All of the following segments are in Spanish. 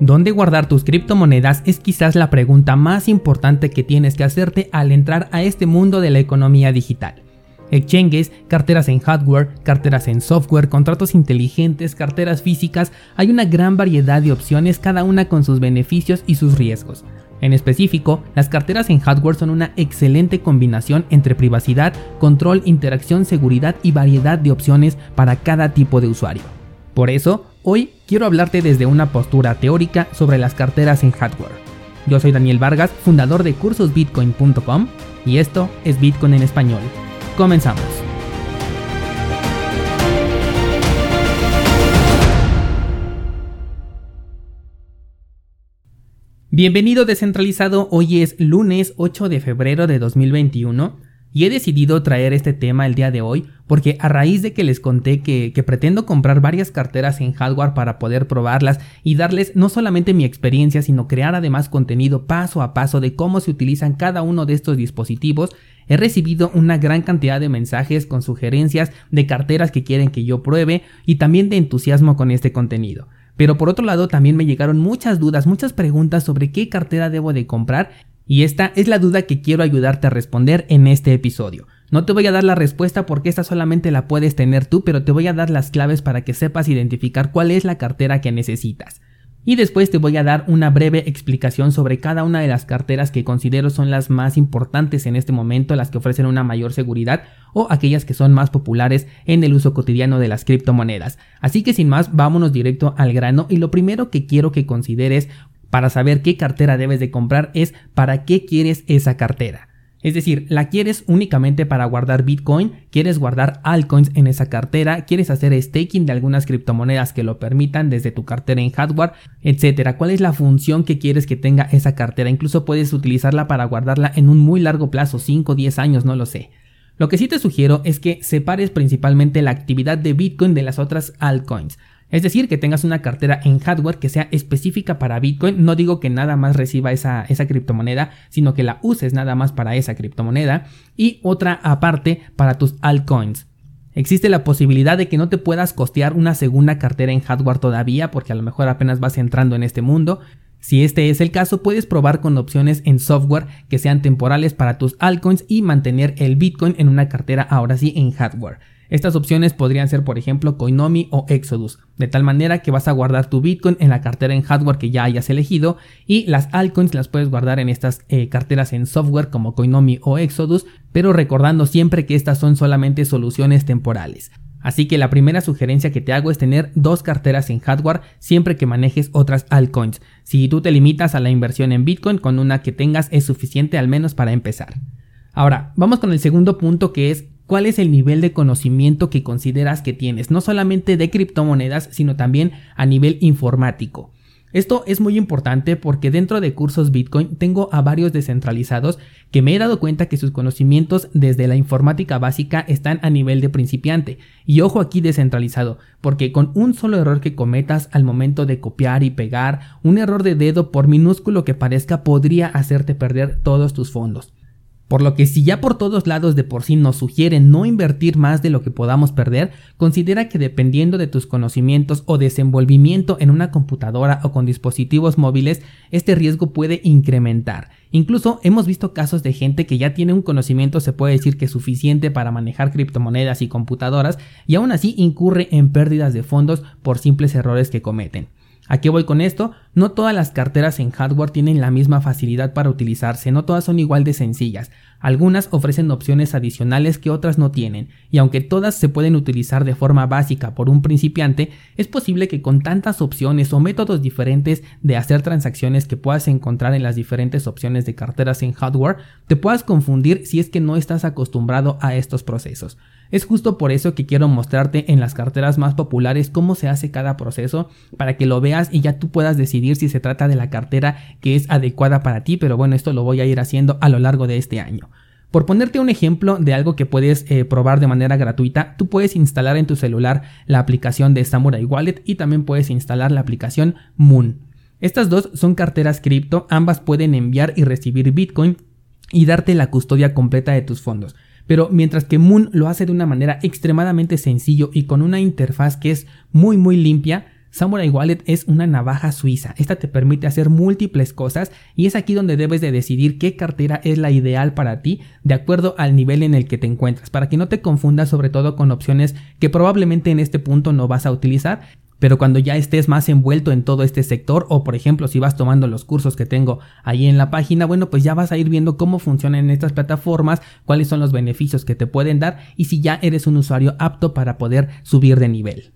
¿Dónde guardar tus criptomonedas? Es quizás la pregunta más importante que tienes que hacerte al entrar a este mundo de la economía digital. Exchanges, carteras en hardware, carteras en software, contratos inteligentes, carteras físicas, hay una gran variedad de opciones, cada una con sus beneficios y sus riesgos. En específico, las carteras en hardware son una excelente combinación entre privacidad, control, interacción, seguridad y variedad de opciones para cada tipo de usuario. Por eso, Hoy quiero hablarte desde una postura teórica sobre las carteras en hardware. Yo soy Daniel Vargas, fundador de cursosbitcoin.com y esto es Bitcoin en español. Comenzamos. Bienvenido descentralizado, hoy es lunes 8 de febrero de 2021 y he decidido traer este tema el día de hoy porque a raíz de que les conté que, pretendo comprar varias carteras en hardware para poder probarlas y darles no solamente mi experiencia, sino crear además contenido paso a paso de cómo se utilizan cada uno de estos dispositivos, he recibido una gran cantidad de mensajes con sugerencias de carteras que quieren que yo pruebe y también de entusiasmo con este contenido. Pero por otro lado también me llegaron muchas dudas, muchas preguntas sobre qué cartera debo de comprar y esta es la duda que quiero ayudarte a responder en este episodio. No te voy a dar la respuesta porque esta solamente la puedes tener tú, pero te voy a dar las claves para que sepas identificar cuál es la cartera que necesitas. Y después te voy a dar una breve explicación sobre cada una de las carteras que considero son las más importantes en este momento, las que ofrecen una mayor seguridad o aquellas que son más populares en el uso cotidiano de las criptomonedas. Así que sin más, vámonos directo al grano y lo primero que quiero que consideres para saber qué cartera debes de comprar es para qué quieres esa cartera. Es decir, la quieres únicamente para guardar Bitcoin, quieres guardar altcoins en esa cartera, quieres hacer staking de algunas criptomonedas que lo permitan desde tu cartera en hardware, etcétera. ¿Cuál es la función que quieres que tenga esa cartera? Incluso puedes utilizarla para guardarla en un muy largo plazo, 5 o 10 años, no lo sé. Lo que sí te sugiero es que separes principalmente la actividad de Bitcoin de las otras altcoins. Es decir, que tengas una cartera en hardware que sea específica para Bitcoin. No digo que nada más reciba esa, esa criptomoneda, sino que la uses nada más para esa criptomoneda. Y otra aparte para tus altcoins. Existe la posibilidad de que no te puedas costear una segunda cartera en hardware todavía, porque a lo mejor apenas vas entrando en este mundo. Si este es el caso, puedes probar con opciones en software que sean temporales para tus altcoins y mantener el Bitcoin en una cartera ahora sí en hardware. Estas opciones podrían ser, por ejemplo, Coinomi o Exodus, de tal manera que vas a guardar tu Bitcoin en la cartera en hardware que ya hayas elegido y las altcoins las puedes guardar en estas eh, carteras en software como Coinomi o Exodus, pero recordando siempre que estas son solamente soluciones temporales. Así que la primera sugerencia que te hago es tener dos carteras en hardware siempre que manejes otras altcoins. Si tú te limitas a la inversión en Bitcoin, con una que tengas es suficiente al menos para empezar. Ahora, vamos con el segundo punto que es cuál es el nivel de conocimiento que consideras que tienes, no solamente de criptomonedas, sino también a nivel informático. Esto es muy importante porque dentro de cursos Bitcoin tengo a varios descentralizados que me he dado cuenta que sus conocimientos desde la informática básica están a nivel de principiante. Y ojo aquí descentralizado, porque con un solo error que cometas al momento de copiar y pegar, un error de dedo por minúsculo que parezca podría hacerte perder todos tus fondos. Por lo que si ya por todos lados de por sí nos sugieren no invertir más de lo que podamos perder, considera que dependiendo de tus conocimientos o desenvolvimiento en una computadora o con dispositivos móviles, este riesgo puede incrementar. Incluso hemos visto casos de gente que ya tiene un conocimiento, se puede decir que suficiente para manejar criptomonedas y computadoras, y aún así incurre en pérdidas de fondos por simples errores que cometen. ¿A qué voy con esto? No todas las carteras en hardware tienen la misma facilidad para utilizarse, no todas son igual de sencillas. Algunas ofrecen opciones adicionales que otras no tienen, y aunque todas se pueden utilizar de forma básica por un principiante, es posible que con tantas opciones o métodos diferentes de hacer transacciones que puedas encontrar en las diferentes opciones de carteras en hardware, te puedas confundir si es que no estás acostumbrado a estos procesos. Es justo por eso que quiero mostrarte en las carteras más populares cómo se hace cada proceso para que lo veas y ya tú puedas decidir si se trata de la cartera que es adecuada para ti, pero bueno, esto lo voy a ir haciendo a lo largo de este año. Por ponerte un ejemplo de algo que puedes eh, probar de manera gratuita, tú puedes instalar en tu celular la aplicación de Samurai Wallet y también puedes instalar la aplicación Moon. Estas dos son carteras cripto, ambas pueden enviar y recibir Bitcoin y darte la custodia completa de tus fondos. Pero mientras que Moon lo hace de una manera extremadamente sencillo y con una interfaz que es muy muy limpia, Samurai Wallet es una navaja suiza. Esta te permite hacer múltiples cosas y es aquí donde debes de decidir qué cartera es la ideal para ti de acuerdo al nivel en el que te encuentras, para que no te confundas sobre todo con opciones que probablemente en este punto no vas a utilizar pero cuando ya estés más envuelto en todo este sector o por ejemplo si vas tomando los cursos que tengo ahí en la página, bueno pues ya vas a ir viendo cómo funcionan estas plataformas, cuáles son los beneficios que te pueden dar y si ya eres un usuario apto para poder subir de nivel.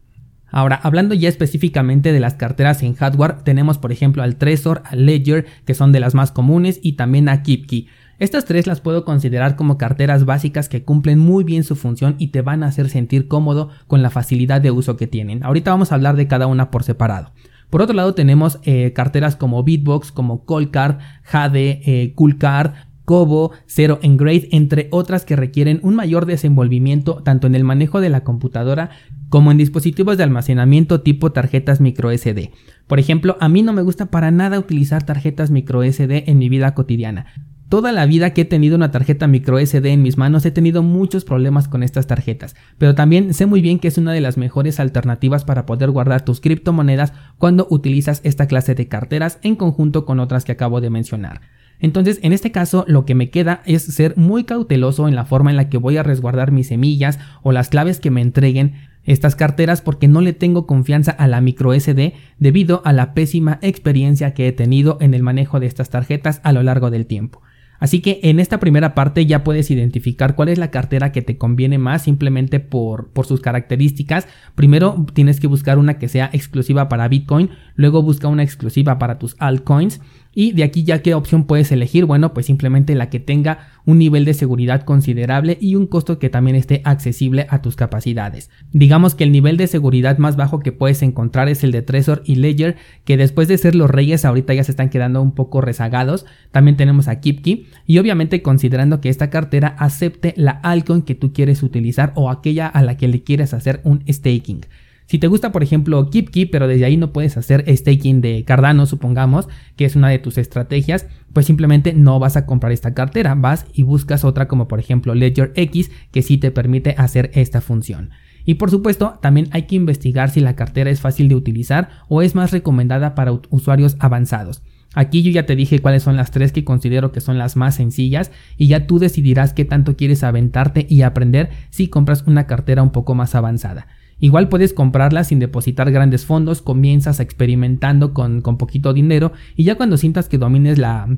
Ahora, hablando ya específicamente de las carteras en hardware, tenemos por ejemplo al Trezor, al Ledger, que son de las más comunes, y también a KeepKey. Estas tres las puedo considerar como carteras básicas que cumplen muy bien su función y te van a hacer sentir cómodo con la facilidad de uso que tienen. Ahorita vamos a hablar de cada una por separado. Por otro lado tenemos eh, carteras como Bitbox, como Coldcard, Jade, eh, Coolcard, Kobo, Zero Engrade, entre otras que requieren un mayor desenvolvimiento tanto en el manejo de la computadora como en dispositivos de almacenamiento tipo tarjetas micro SD. Por ejemplo, a mí no me gusta para nada utilizar tarjetas micro SD en mi vida cotidiana. Toda la vida que he tenido una tarjeta micro SD en mis manos he tenido muchos problemas con estas tarjetas, pero también sé muy bien que es una de las mejores alternativas para poder guardar tus criptomonedas cuando utilizas esta clase de carteras en conjunto con otras que acabo de mencionar. Entonces, en este caso, lo que me queda es ser muy cauteloso en la forma en la que voy a resguardar mis semillas o las claves que me entreguen estas carteras porque no le tengo confianza a la micro SD debido a la pésima experiencia que he tenido en el manejo de estas tarjetas a lo largo del tiempo. Así que en esta primera parte ya puedes identificar cuál es la cartera que te conviene más simplemente por, por sus características. Primero tienes que buscar una que sea exclusiva para Bitcoin, luego busca una exclusiva para tus altcoins y de aquí ya qué opción puedes elegir, bueno, pues simplemente la que tenga un nivel de seguridad considerable y un costo que también esté accesible a tus capacidades. Digamos que el nivel de seguridad más bajo que puedes encontrar es el de Trezor y Ledger, que después de ser los reyes ahorita ya se están quedando un poco rezagados. También tenemos a KeepKey y obviamente considerando que esta cartera acepte la altcoin que tú quieres utilizar o aquella a la que le quieres hacer un staking. Si te gusta, por ejemplo, KeepKey, pero desde ahí no puedes hacer staking de Cardano, supongamos, que es una de tus estrategias, pues simplemente no vas a comprar esta cartera, vas y buscas otra como por ejemplo Ledger X, que sí te permite hacer esta función. Y por supuesto, también hay que investigar si la cartera es fácil de utilizar o es más recomendada para usuarios avanzados. Aquí yo ya te dije cuáles son las tres que considero que son las más sencillas y ya tú decidirás qué tanto quieres aventarte y aprender si compras una cartera un poco más avanzada. Igual puedes comprarla sin depositar grandes fondos, comienzas experimentando con, poquito dinero y ya cuando sientas que domines la,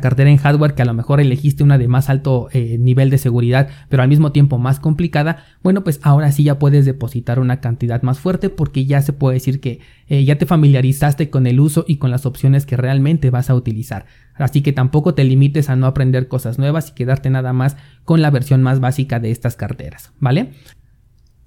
cartera en hardware que a lo mejor elegiste una de más alto eh, nivel de seguridad pero al mismo tiempo más complicada, bueno pues ahora sí ya puedes depositar una cantidad más fuerte porque ya se puede decir que eh, ya te familiarizaste con el uso y con las opciones que realmente vas a utilizar. Así que tampoco te limites a no aprender cosas nuevas y quedarte nada más con la versión más básica de estas carteras, ¿vale?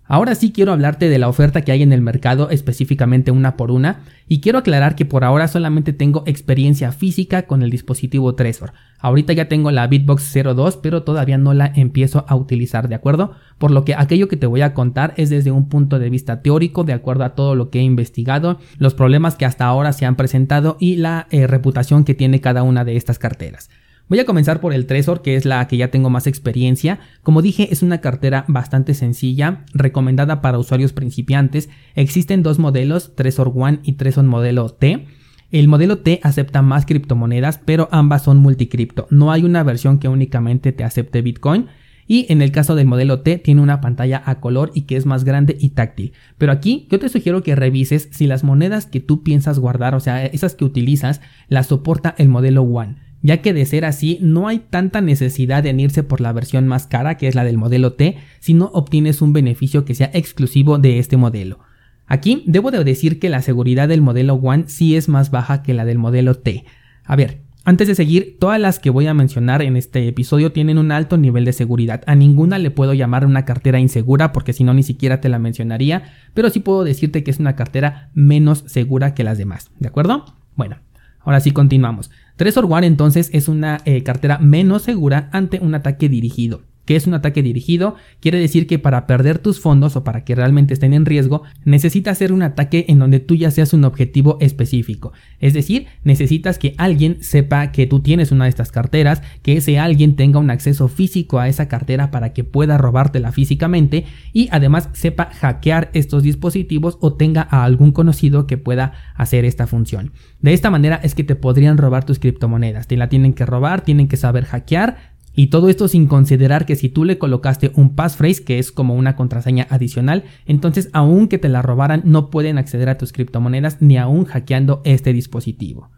Ahora sí quiero hablarte de la oferta que hay en el mercado, específicamente una por una, y quiero aclarar que por ahora solamente tengo experiencia física con el dispositivo Trezor. Ahorita ya tengo la Bitbox 02, pero todavía no la empiezo a utilizar, ¿de acuerdo? Por lo que aquello que te voy a contar es desde un punto de vista teórico, de acuerdo a todo lo que he investigado, los problemas que hasta ahora se han presentado y la eh, reputación que tiene cada una de estas carteras. Voy a comenzar por el Trezor, que es la que ya tengo más experiencia. Como dije, es una cartera bastante sencilla, recomendada para usuarios principiantes. Existen dos modelos, Trezor One y Trezor modelo T. El modelo T acepta más criptomonedas, pero ambas son multicripto. No hay una versión que únicamente te acepte Bitcoin. Y en el caso del modelo T tiene una pantalla a color y que es más grande y táctil. Pero aquí yo te sugiero que revises si las monedas que tú piensas guardar, o sea, esas que utilizas, las soporta el modelo One ya que de ser así no hay tanta necesidad de irse por la versión más cara que es la del modelo T, si no obtienes un beneficio que sea exclusivo de este modelo. Aquí debo de decir que la seguridad del modelo One sí es más baja que la del modelo T. A ver, antes de seguir, todas las que voy a mencionar en este episodio tienen un alto nivel de seguridad. A ninguna le puedo llamar una cartera insegura porque si no ni siquiera te la mencionaría, pero sí puedo decirte que es una cartera menos segura que las demás, ¿de acuerdo? Bueno, ahora sí continuamos. Trezor One entonces es una eh, cartera menos segura ante un ataque dirigido. Que es un ataque dirigido, quiere decir que para perder tus fondos o para que realmente estén en riesgo, necesitas hacer un ataque en donde tú ya seas un objetivo específico. Es decir, necesitas que alguien sepa que tú tienes una de estas carteras, que ese alguien tenga un acceso físico a esa cartera para que pueda robártela físicamente y además sepa hackear estos dispositivos o tenga a algún conocido que pueda hacer esta función. De esta manera es que te podrían robar tus criptomonedas. Te la tienen que robar, tienen que saber hackear y todo esto sin considerar que si tú le colocaste un passphrase, que es como una contraseña adicional, entonces aunque te la robaran no pueden acceder a tus criptomonedas ni aún hackeando este dispositivo.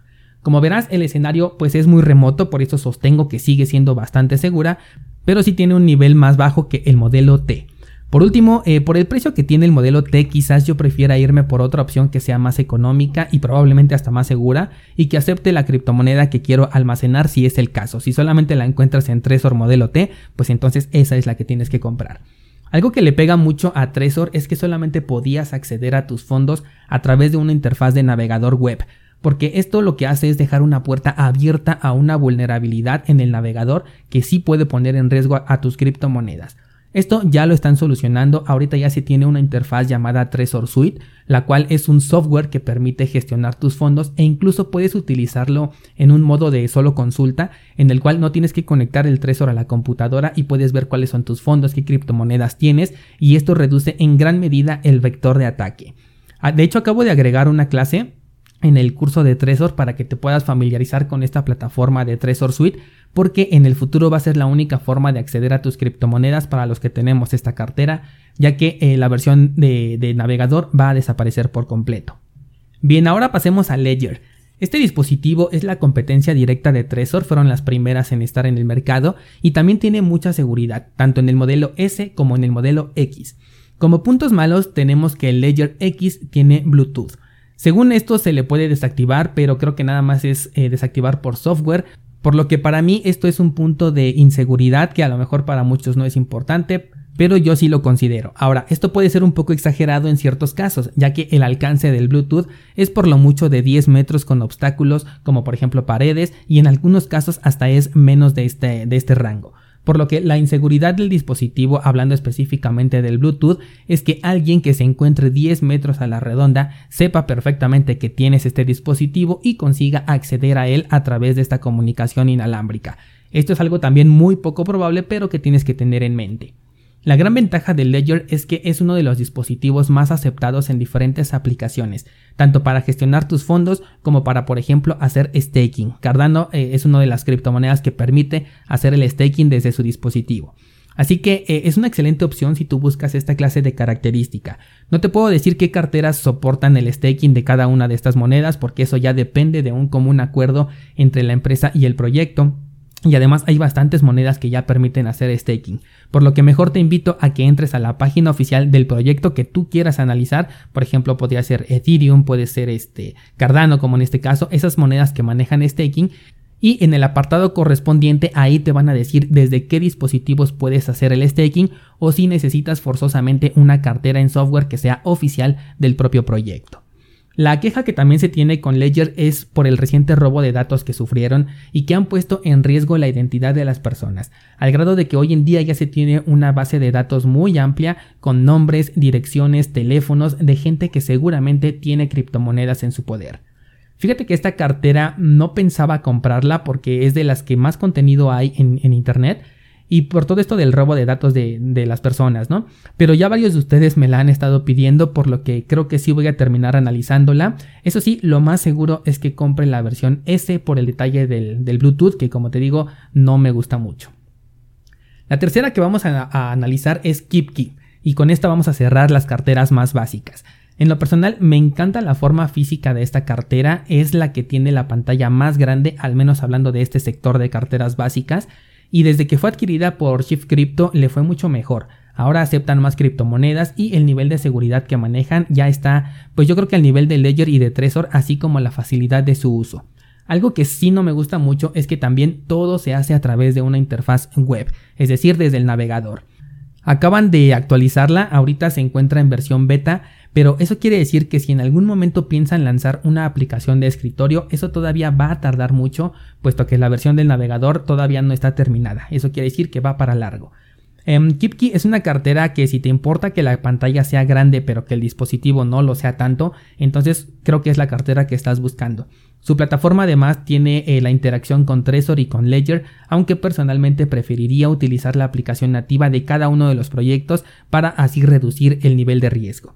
Como verás, el escenario pues es muy remoto, por eso sostengo que sigue siendo bastante segura, pero sí tiene un nivel más bajo que el modelo T. Por último, eh, por el precio que tiene el modelo T, quizás yo prefiera irme por otra opción que sea más económica y probablemente hasta más segura y que acepte la criptomoneda que quiero almacenar si es el caso. Si solamente la encuentras en Trezor modelo T, pues entonces esa es la que tienes que comprar. Algo que le pega mucho a Trezor es que solamente podías acceder a tus fondos a través de una interfaz de navegador web, porque esto lo que hace es dejar una puerta abierta a una vulnerabilidad en el navegador que sí puede poner en riesgo a tus criptomonedas. Esto ya lo están solucionando, ahorita ya se tiene una interfaz llamada Trezor Suite, la cual es un software que permite gestionar tus fondos e incluso puedes utilizarlo en un modo de solo consulta, en el cual no tienes que conectar el Trezor a la computadora y puedes ver cuáles son tus fondos, qué criptomonedas tienes y esto reduce en gran medida el vector de ataque. Ah, de hecho acabo de agregar una clase en el curso de Trezor para que te puedas familiarizar con esta plataforma de Trezor Suite porque en el futuro va a ser la única forma de acceder a tus criptomonedas para los que tenemos esta cartera ya que eh, la versión de, de navegador va a desaparecer por completo. Bien, ahora pasemos a Ledger. Este dispositivo es la competencia directa de Trezor, fueron las primeras en estar en el mercado y también tiene mucha seguridad, tanto en el modelo S como en el modelo X. Como puntos malos tenemos que el Ledger X tiene Bluetooth. Según esto se le puede desactivar, pero creo que nada más es eh, desactivar por software, por lo que para mí esto es un punto de inseguridad que a lo mejor para muchos no es importante, pero yo sí lo considero. Ahora, esto puede ser un poco exagerado en ciertos casos, ya que el alcance del Bluetooth es por lo mucho de 10 metros con obstáculos como por ejemplo paredes y en algunos casos hasta es menos de este, de este rango por lo que la inseguridad del dispositivo, hablando específicamente del Bluetooth, es que alguien que se encuentre 10 metros a la redonda sepa perfectamente que tienes este dispositivo y consiga acceder a él a través de esta comunicación inalámbrica. Esto es algo también muy poco probable pero que tienes que tener en mente. La gran ventaja del Ledger es que es uno de los dispositivos más aceptados en diferentes aplicaciones, tanto para gestionar tus fondos como para, por ejemplo, hacer staking. Cardano eh, es una de las criptomonedas que permite hacer el staking desde su dispositivo. Así que eh, es una excelente opción si tú buscas esta clase de característica. No te puedo decir qué carteras soportan el staking de cada una de estas monedas porque eso ya depende de un común acuerdo entre la empresa y el proyecto. Y además hay bastantes monedas que ya permiten hacer staking, por lo que mejor te invito a que entres a la página oficial del proyecto que tú quieras analizar, por ejemplo podría ser Ethereum, puede ser este Cardano como en este caso, esas monedas que manejan staking. Y en el apartado correspondiente ahí te van a decir desde qué dispositivos puedes hacer el staking o si necesitas forzosamente una cartera en software que sea oficial del propio proyecto. La queja que también se tiene con Ledger es por el reciente robo de datos que sufrieron y que han puesto en riesgo la identidad de las personas, al grado de que hoy en día ya se tiene una base de datos muy amplia con nombres, direcciones, teléfonos de gente que seguramente tiene criptomonedas en su poder. Fíjate que esta cartera no pensaba comprarla porque es de las que más contenido hay en, en internet, y por todo esto del robo de datos de, las personas, ¿no? Pero ya varios de ustedes me la han estado pidiendo, por lo que creo que sí voy a terminar analizándola. Eso sí, lo más seguro es que compre la versión S por el detalle del, Bluetooth, que como te digo, no me gusta mucho. La tercera que vamos a, analizar es KeepKey, y con esta vamos a cerrar las carteras más básicas. En lo personal me encanta la forma física de esta cartera, es la que tiene la pantalla más grande, al menos hablando de este sector de carteras básicas, y desde que fue adquirida por Shift Crypto le fue mucho mejor. Ahora aceptan más criptomonedas y el nivel de seguridad que manejan ya está, pues yo creo que al nivel de Ledger y de Trezor, así como la facilidad de su uso. Algo que sí no me gusta mucho es que también todo se hace a través de una interfaz web, es decir, desde el navegador. Acaban de actualizarla, ahorita se encuentra en versión beta, pero eso quiere decir que si en algún momento piensan lanzar una aplicación de escritorio, eso todavía va a tardar mucho, puesto que la versión del navegador todavía no está terminada. Eso quiere decir que va para largo. Um, KeepKey es una cartera que si te importa que la pantalla sea grande pero que el dispositivo no lo sea tanto, entonces creo que es la cartera que estás buscando. Su plataforma además tiene eh, la interacción con Trezor y con Ledger, aunque personalmente preferiría utilizar la aplicación nativa de cada uno de los proyectos para así reducir el nivel de riesgo.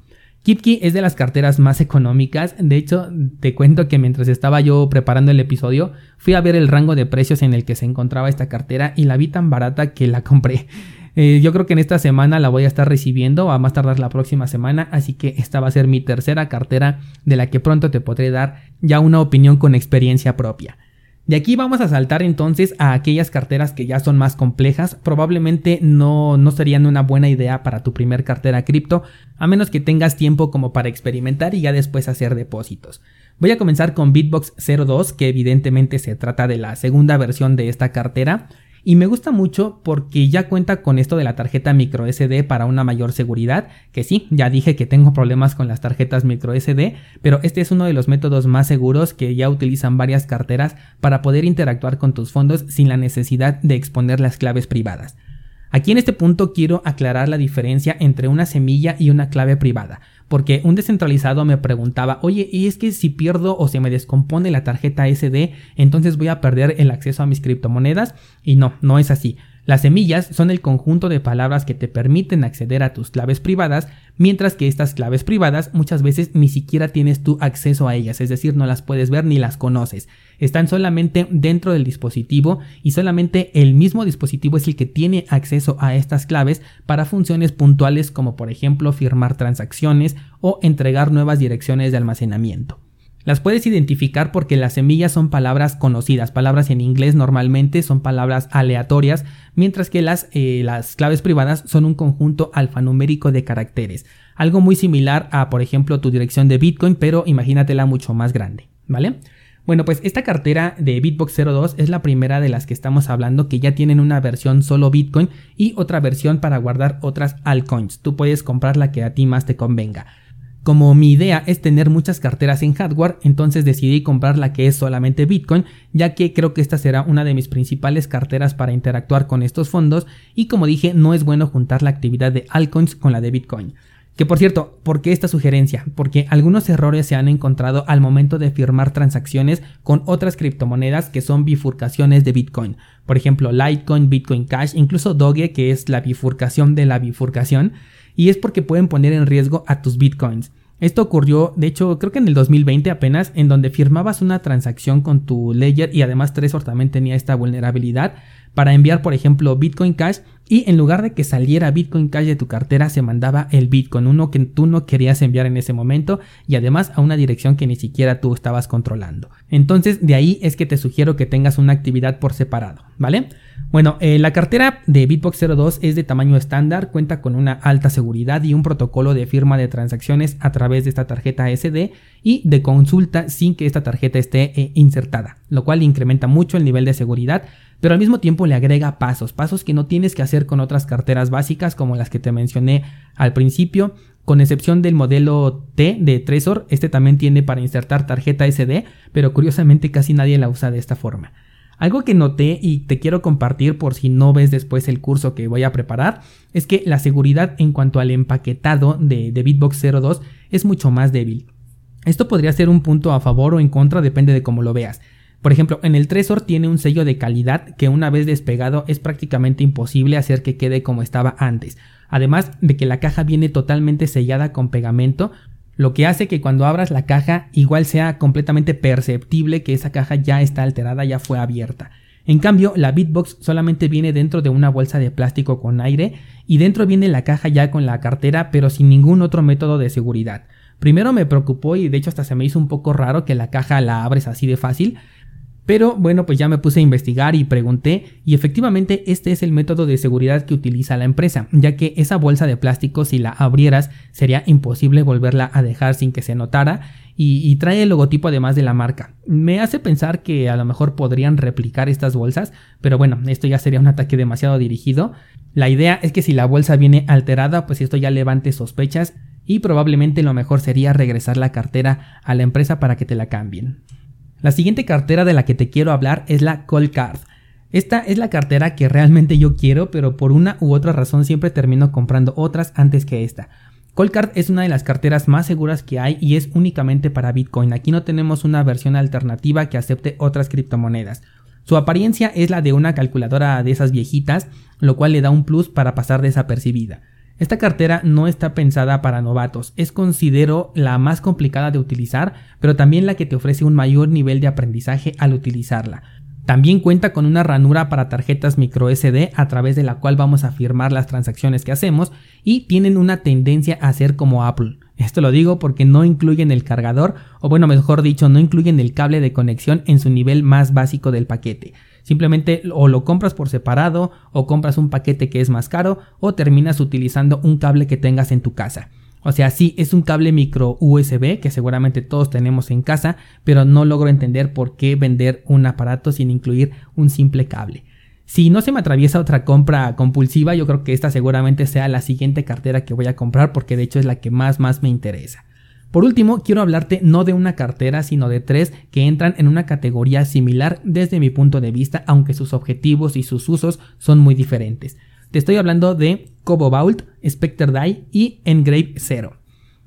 KeepKey es de las carteras más económicas. De hecho, te cuento que mientras estaba yo preparando el episodio, fui a ver el rango de precios en el que se encontraba esta cartera y la vi tan barata que la compré. Eh, yo creo que en esta semana la voy a estar recibiendo, a más tardar la próxima semana, así que esta va a ser mi tercera cartera de la que pronto te podré dar ya una opinión con experiencia propia. De aquí vamos a saltar entonces a aquellas carteras que ya son más complejas, probablemente no, no serían una buena idea para tu primer cartera cripto, a menos que tengas tiempo como para experimentar y ya después hacer depósitos. Voy a comenzar con Bitbox 02, que evidentemente se trata de la segunda versión de esta cartera. Y me gusta mucho porque ya cuenta con esto de la tarjeta micro SD para una mayor seguridad, que sí, ya dije que tengo problemas con las tarjetas micro SD, pero este es uno de los métodos más seguros que ya utilizan varias carteras para poder interactuar con tus fondos sin la necesidad de exponer las claves privadas. Aquí en este punto quiero aclarar la diferencia entre una semilla y una clave privada, porque un descentralizado me preguntaba, oye, ¿y es que si pierdo o se me descompone la tarjeta SD, entonces voy a perder el acceso a mis criptomonedas? Y no, no es así. Las semillas son el conjunto de palabras que te permiten acceder a tus claves privadas, mientras que estas claves privadas muchas veces ni siquiera tienes tu acceso a ellas, es decir, no las puedes ver ni las conoces. Están solamente dentro del dispositivo y solamente el mismo dispositivo es el que tiene acceso a estas claves para funciones puntuales como por ejemplo firmar transacciones o entregar nuevas direcciones de almacenamiento. Las puedes identificar porque las semillas son palabras conocidas, palabras en inglés normalmente son palabras aleatorias, mientras que las, eh, las claves privadas son un conjunto alfanumérico de caracteres, algo muy similar a por ejemplo tu dirección de Bitcoin, pero imagínatela mucho más grande, ¿vale? Bueno, pues esta cartera de Bitbox 02 es la primera de las que estamos hablando que ya tienen una versión solo Bitcoin y otra versión para guardar otras altcoins. Tú puedes comprar la que a ti más te convenga. Como mi idea es tener muchas carteras en hardware, entonces decidí comprar la que es solamente Bitcoin, ya que creo que esta será una de mis principales carteras para interactuar con estos fondos y como dije, no es bueno juntar la actividad de altcoins con la de Bitcoin. Que por cierto, ¿por qué esta sugerencia? Porque algunos errores se han encontrado al momento de firmar transacciones con otras criptomonedas que son bifurcaciones de Bitcoin. Por ejemplo, Litecoin, Bitcoin Cash, incluso Doge, que es la bifurcación de la bifurcación. Y es porque pueden poner en riesgo a tus Bitcoins. Esto ocurrió, de hecho, creo que en el 2020 apenas, en donde firmabas una transacción con tu Ledger y además Trezor también tenía esta vulnerabilidad para enviar, por ejemplo, Bitcoin Cash y en lugar de que saliera Bitcoin Cash de tu cartera se mandaba el Bitcoin, uno que tú no querías enviar en ese momento y además a una dirección que ni siquiera tú estabas controlando. Entonces de ahí es que te sugiero que tengas una actividad por separado, ¿vale? Bueno, eh, la cartera de Bitbox 02 es de tamaño estándar, cuenta con una alta seguridad y un protocolo de firma de transacciones a través de esta tarjeta SD y de consulta sin que esta tarjeta esté eh, insertada, lo cual incrementa mucho el nivel de seguridad pero al mismo tiempo le agrega pasos, pasos que no tienes que hacer con otras carteras básicas como las que te mencioné al principio, con excepción del modelo T de Trezor, este también tiene para insertar tarjeta SD, pero curiosamente casi nadie la usa de esta forma. Algo que noté y te quiero compartir por si no ves después el curso que voy a preparar, es que la seguridad en cuanto al empaquetado de, de Bitbox 02 es mucho más débil. Esto podría ser un punto a favor o en contra, depende de cómo lo veas. Por ejemplo, en el Tresor tiene un sello de calidad que una vez despegado es prácticamente imposible hacer que quede como estaba antes. Además de que la caja viene totalmente sellada con pegamento, lo que hace que cuando abras la caja igual sea completamente perceptible que esa caja ya está alterada, ya fue abierta. En cambio, la Bitbox solamente viene dentro de una bolsa de plástico con aire y dentro viene la caja ya con la cartera pero sin ningún otro método de seguridad. Primero me preocupó y de hecho hasta se me hizo un poco raro que la caja la abres así de fácil, pero bueno, pues ya me puse a investigar y pregunté y efectivamente este es el método de seguridad que utiliza la empresa, ya que esa bolsa de plástico si la abrieras sería imposible volverla a dejar sin que se notara y, trae el logotipo además de la marca. Me hace pensar que a lo mejor podrían replicar estas bolsas, pero bueno, esto ya sería un ataque demasiado dirigido. La idea es que si la bolsa viene alterada, pues esto ya levante sospechas y probablemente lo mejor sería regresar la cartera a la empresa para que te la cambien. La siguiente cartera de la que te quiero hablar es la Call Card. Esta es la cartera que realmente yo quiero, pero por una u otra razón siempre termino comprando otras antes que esta. Coldcard es una de las carteras más seguras que hay y es únicamente para Bitcoin. Aquí no tenemos una versión alternativa que acepte otras criptomonedas. Su apariencia es la de una calculadora de esas viejitas, lo cual le da un plus para pasar desapercibida. Esta cartera no está pensada para novatos, es considero la más complicada de utilizar, pero también la que te ofrece un mayor nivel de aprendizaje al utilizarla. También cuenta con una ranura para tarjetas micro SD a través de la cual vamos a firmar las transacciones que hacemos y tienen una tendencia a ser como Apple. Esto lo digo porque no incluyen el cargador o bueno mejor dicho no incluyen el cable de conexión en su nivel más básico del paquete. Simplemente o lo compras por separado o compras un paquete que es más caro o terminas utilizando un cable que tengas en tu casa. O sea, sí, es un cable micro USB que seguramente todos tenemos en casa, pero no logro entender por qué vender un aparato sin incluir un simple cable. Si no se me atraviesa otra compra compulsiva, yo creo que esta seguramente sea la siguiente cartera que voy a comprar porque de hecho es la que más más me interesa. Por último, quiero hablarte no de una cartera, sino de tres que entran en una categoría similar desde mi punto de vista, aunque sus objetivos y sus usos son muy diferentes. Te estoy hablando de Cobo Vault, Spectre Die y Engrave Zero.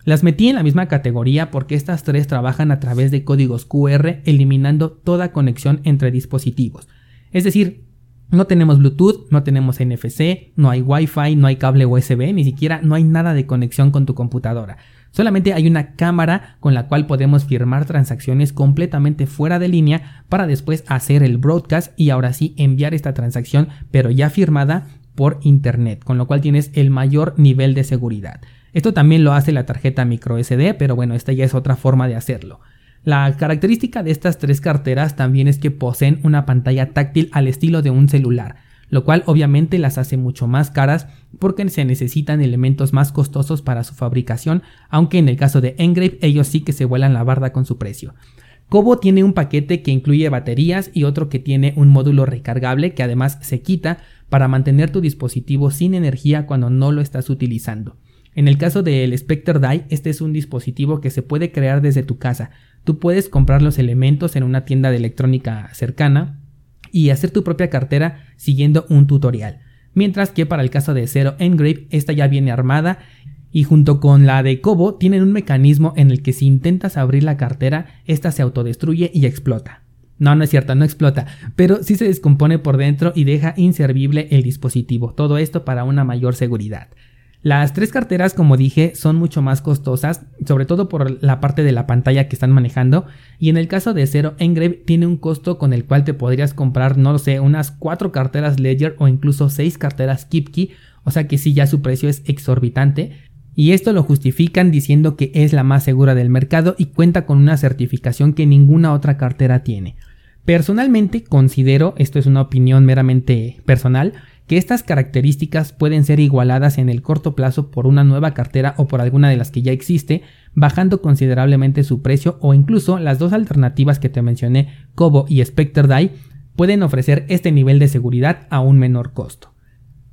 Las metí en la misma categoría porque estas tres trabajan a través de códigos QR eliminando toda conexión entre dispositivos. Es decir, no tenemos Bluetooth, no tenemos NFC, no hay Wi-Fi, no hay cable USB, ni siquiera no hay nada de conexión con tu computadora. Solamente hay una cámara con la cual podemos firmar transacciones completamente fuera de línea para después hacer el broadcast y ahora sí enviar esta transacción pero ya firmada por internet, con lo cual tienes el mayor nivel de seguridad. Esto también lo hace la tarjeta micro SD, pero bueno, esta ya es otra forma de hacerlo. La característica de estas tres carteras también es que poseen una pantalla táctil al estilo de un celular, lo cual obviamente las hace mucho más caras porque se necesitan elementos más costosos para su fabricación, aunque en el caso de Engrave ellos sí que se vuelan la barda con su precio. Kobo tiene un paquete que incluye baterías y otro que tiene un módulo recargable que además se quita para mantener tu dispositivo sin energía cuando no lo estás utilizando. En el caso del Spectre Die, este es un dispositivo que se puede crear desde tu casa. Tú puedes comprar los elementos en una tienda de electrónica cercana y hacer tu propia cartera siguiendo un tutorial. Mientras que para el caso de Zero Engrave, esta ya viene armada y junto con la de Kobo tienen un mecanismo en el que si intentas abrir la cartera, esta se autodestruye y explota. No, no es cierto, no explota, pero sí se descompone por dentro y deja inservible el dispositivo. Todo esto para una mayor seguridad. Las tres carteras, como dije, son mucho más costosas, sobre todo por la parte de la pantalla que están manejando. Y en el caso de Zero Engrave tiene un costo con el cual te podrías comprar, no lo sé, unas cuatro carteras Ledger o incluso seis carteras KeepKey. O sea que sí, ya su precio es exorbitante. Y esto lo justifican diciendo que es la más segura del mercado y cuenta con una certificación que ninguna otra cartera tiene. Personalmente considero, esto es una opinión meramente personal, que estas características pueden ser igualadas en el corto plazo por una nueva cartera o por alguna de las que ya existe, bajando considerablemente su precio o incluso las dos alternativas que te mencioné, Kobo y Spectre Die, pueden ofrecer este nivel de seguridad a un menor costo.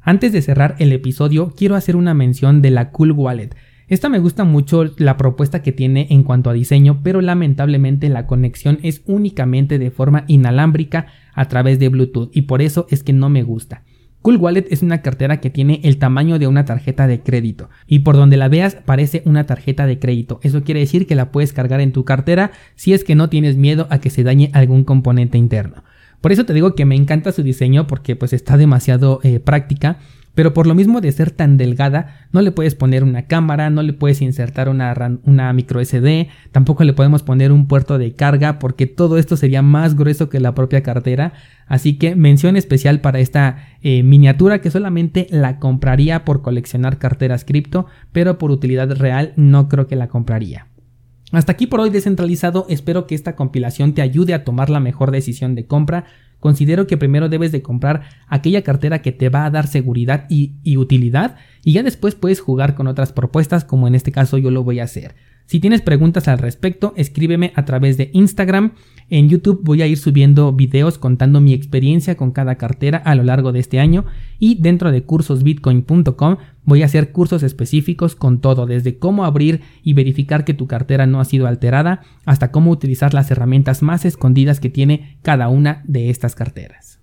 Antes de cerrar el episodio, quiero hacer una mención de la Cool Wallet, esta me gusta mucho la propuesta que tiene en cuanto a diseño, pero lamentablemente la conexión es únicamente de forma inalámbrica a través de Bluetooth y por eso es que no me gusta. Cool Wallet es una cartera que tiene el tamaño de una tarjeta de crédito y por donde la veas parece una tarjeta de crédito. Eso quiere decir que la puedes cargar en tu cartera si es que no tienes miedo a que se dañe algún componente interno. Por eso te digo que me encanta su diseño porque pues está demasiado eh, práctica pero por lo mismo de ser tan delgada, no le puedes poner una cámara, no le puedes insertar una, micro SD, tampoco le podemos poner un puerto de carga porque todo esto sería más grueso que la propia cartera. Así que mención especial para esta eh, miniatura que solamente la compraría por coleccionar carteras cripto, pero por utilidad real no creo que la compraría. Hasta aquí por hoy descentralizado, espero que esta compilación te ayude a tomar la mejor decisión de compra. Considero que primero debes de comprar aquella cartera que te va a dar seguridad y, y, utilidad y ya después puedes jugar con otras propuestas como en este caso yo lo voy a hacer. Si tienes preguntas al respecto, escríbeme a través de Instagram. En YouTube voy a ir subiendo videos contando mi experiencia con cada cartera a lo largo de este año y dentro de cursosbitcoin.com voy a hacer cursos específicos con todo, desde cómo abrir y verificar que tu cartera no ha sido alterada hasta cómo utilizar las herramientas más escondidas que tiene cada una de estas carteras.